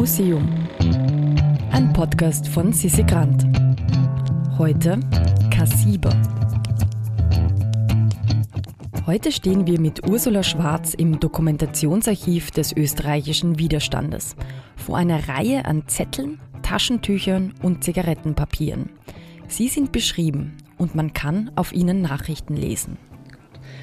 Museum. Ein Podcast von Sissi Grant. Heute Kassiber. Heute stehen wir mit Ursula Schwarz im Dokumentationsarchiv des österreichischen Widerstandes vor einer Reihe an Zetteln, Taschentüchern und Zigarettenpapieren. Sie sind beschrieben und man kann auf ihnen Nachrichten lesen.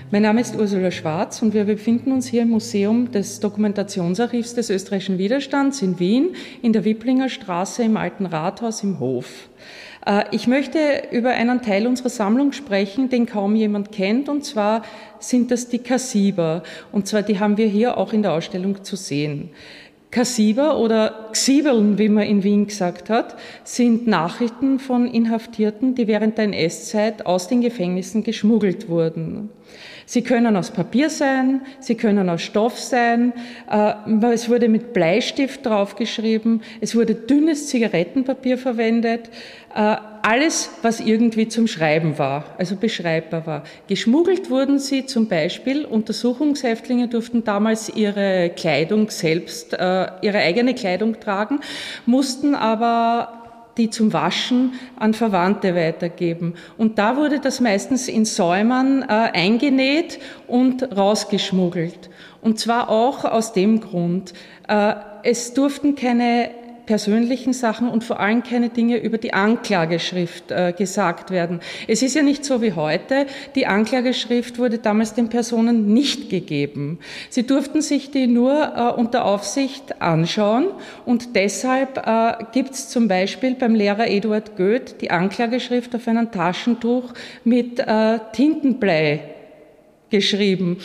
Mein Name ist Ursula Schwarz und wir befinden uns hier im Museum des Dokumentationsarchivs des österreichischen Widerstands in Wien in der Wiblinger Straße im Alten Rathaus im Hof. Äh, ich möchte über einen Teil unserer Sammlung sprechen, den kaum jemand kennt, und zwar sind das die Kassiber. Und zwar, die haben wir hier auch in der Ausstellung zu sehen. Kassiber oder Xibeln, wie man in Wien gesagt hat, sind Nachrichten von Inhaftierten, die während der NS-Zeit aus den Gefängnissen geschmuggelt wurden. Sie können aus Papier sein, sie können aus Stoff sein. Äh, es wurde mit Bleistift draufgeschrieben, es wurde dünnes Zigarettenpapier verwendet. Alles, was irgendwie zum Schreiben war, also beschreibbar war. Geschmuggelt wurden sie zum Beispiel, Untersuchungshäftlinge durften damals ihre Kleidung selbst, äh, ihre eigene Kleidung tragen, mussten aber die zum Waschen an Verwandte weitergeben. Und da wurde das meistens in Säumern äh, eingenäht und rausgeschmuggelt. Und zwar auch aus dem Grund, äh, es durften keine persönlichen Sachen und vor allem keine Dinge über die Anklageschrift äh, gesagt werden. Es ist ja nicht so wie heute. Die Anklageschrift wurde damals den Personen nicht gegeben. Sie durften sich die nur äh, unter Aufsicht anschauen und deshalb äh, gibt es zum Beispiel beim Lehrer Eduard Goeth die Anklageschrift auf einem Taschentuch mit äh, Tintenblei geschrieben.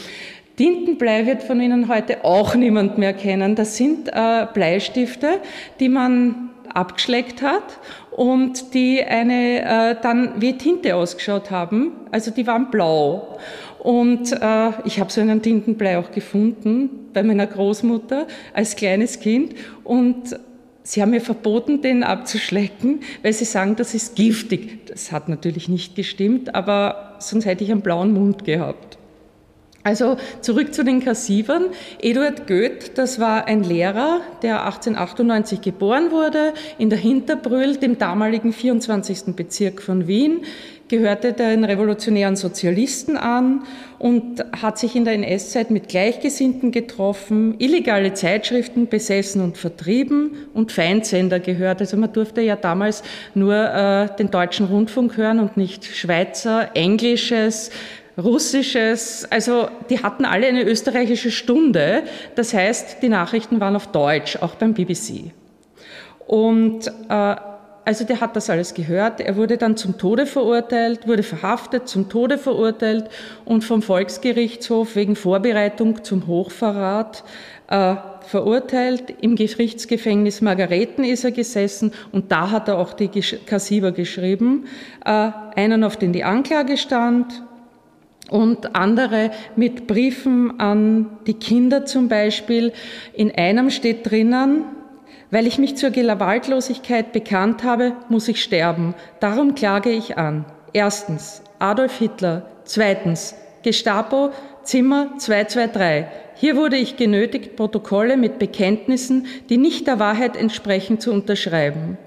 Tintenblei wird von Ihnen heute auch niemand mehr kennen. Das sind äh, Bleistifte, die man abgeschleckt hat und die eine äh, dann wie Tinte ausgeschaut haben. Also die waren blau. Und äh, ich habe so einen Tintenblei auch gefunden bei meiner Großmutter als kleines Kind und Sie haben mir verboten, den abzuschlecken, weil Sie sagen, das ist giftig. Das hat natürlich nicht gestimmt, aber sonst hätte ich einen blauen Mund gehabt. Also zurück zu den Kassivern. Eduard Goeth, das war ein Lehrer, der 1898 geboren wurde, in der Hinterbrühl, dem damaligen 24. Bezirk von Wien, gehörte den revolutionären Sozialisten an und hat sich in der NS-Zeit mit Gleichgesinnten getroffen, illegale Zeitschriften besessen und vertrieben und Feindsender gehört. Also man durfte ja damals nur äh, den deutschen Rundfunk hören und nicht Schweizer, Englisches, Russisches, also die hatten alle eine österreichische Stunde. Das heißt, die Nachrichten waren auf Deutsch, auch beim BBC. Und äh, also der hat das alles gehört. Er wurde dann zum Tode verurteilt, wurde verhaftet, zum Tode verurteilt und vom Volksgerichtshof wegen Vorbereitung zum Hochverrat äh, verurteilt. Im Gerichtsgefängnis Margareten ist er gesessen und da hat er auch die Kassiber geschrieben. Äh, einen, auf den die Anklage stand, und andere mit Briefen an die Kinder zum Beispiel. In einem steht drinnen, weil ich mich zur Gewaltlosigkeit bekannt habe, muss ich sterben. Darum klage ich an. Erstens Adolf Hitler. Zweitens Gestapo, Zimmer 223. Hier wurde ich genötigt, Protokolle mit Bekenntnissen, die nicht der Wahrheit entsprechen, zu unterschreiben.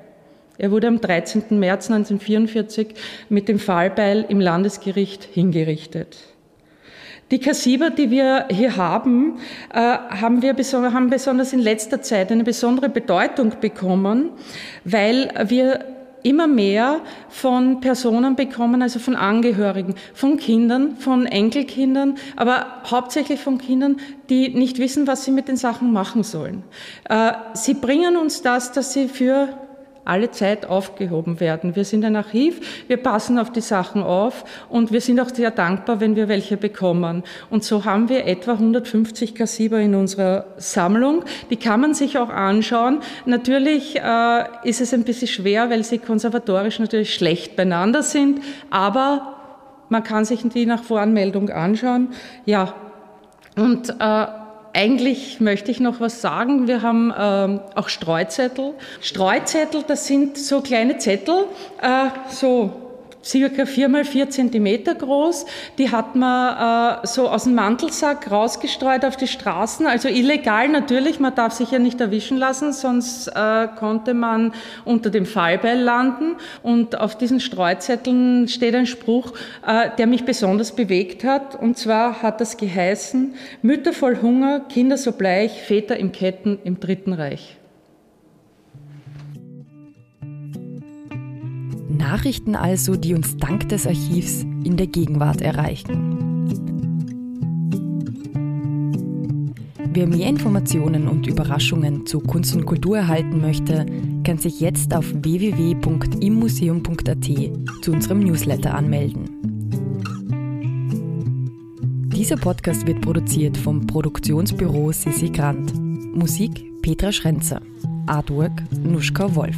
Er wurde am 13. März 1944 mit dem Fallbeil im Landesgericht hingerichtet. Die Kassiber, die wir hier haben, äh, haben wir haben besonders in letzter Zeit eine besondere Bedeutung bekommen, weil wir immer mehr von Personen bekommen, also von Angehörigen, von Kindern, von Enkelkindern, aber hauptsächlich von Kindern, die nicht wissen, was sie mit den Sachen machen sollen. Äh, sie bringen uns das, dass sie für alle Zeit aufgehoben werden. Wir sind ein Archiv, wir passen auf die Sachen auf und wir sind auch sehr dankbar, wenn wir welche bekommen. Und so haben wir etwa 150 Kassiber in unserer Sammlung. Die kann man sich auch anschauen. Natürlich äh, ist es ein bisschen schwer, weil sie konservatorisch natürlich schlecht beieinander sind, aber man kann sich die nach Voranmeldung anschauen. Ja, und äh, eigentlich möchte ich noch was sagen. Wir haben ähm, auch Streuzettel. Streuzettel, das sind so kleine Zettel, äh, so circa vier mal vier Zentimeter groß. Die hat man äh, so aus dem Mantelsack rausgestreut auf die Straßen, also illegal natürlich, man darf sich ja nicht erwischen lassen, sonst äh, konnte man unter dem Fallbeil landen. Und auf diesen Streuzetteln steht ein Spruch, äh, der mich besonders bewegt hat. Und zwar hat das geheißen, Mütter voll Hunger, Kinder so bleich, Väter im Ketten im Dritten Reich. Nachrichten also, die uns dank des Archivs in der Gegenwart erreichen. Wer mehr Informationen und Überraschungen zu Kunst und Kultur erhalten möchte, kann sich jetzt auf www.immuseum.at zu unserem Newsletter anmelden. Dieser Podcast wird produziert vom Produktionsbüro Sissi Grant. Musik Petra Schrenzer. Artwork Nuschka Wolf.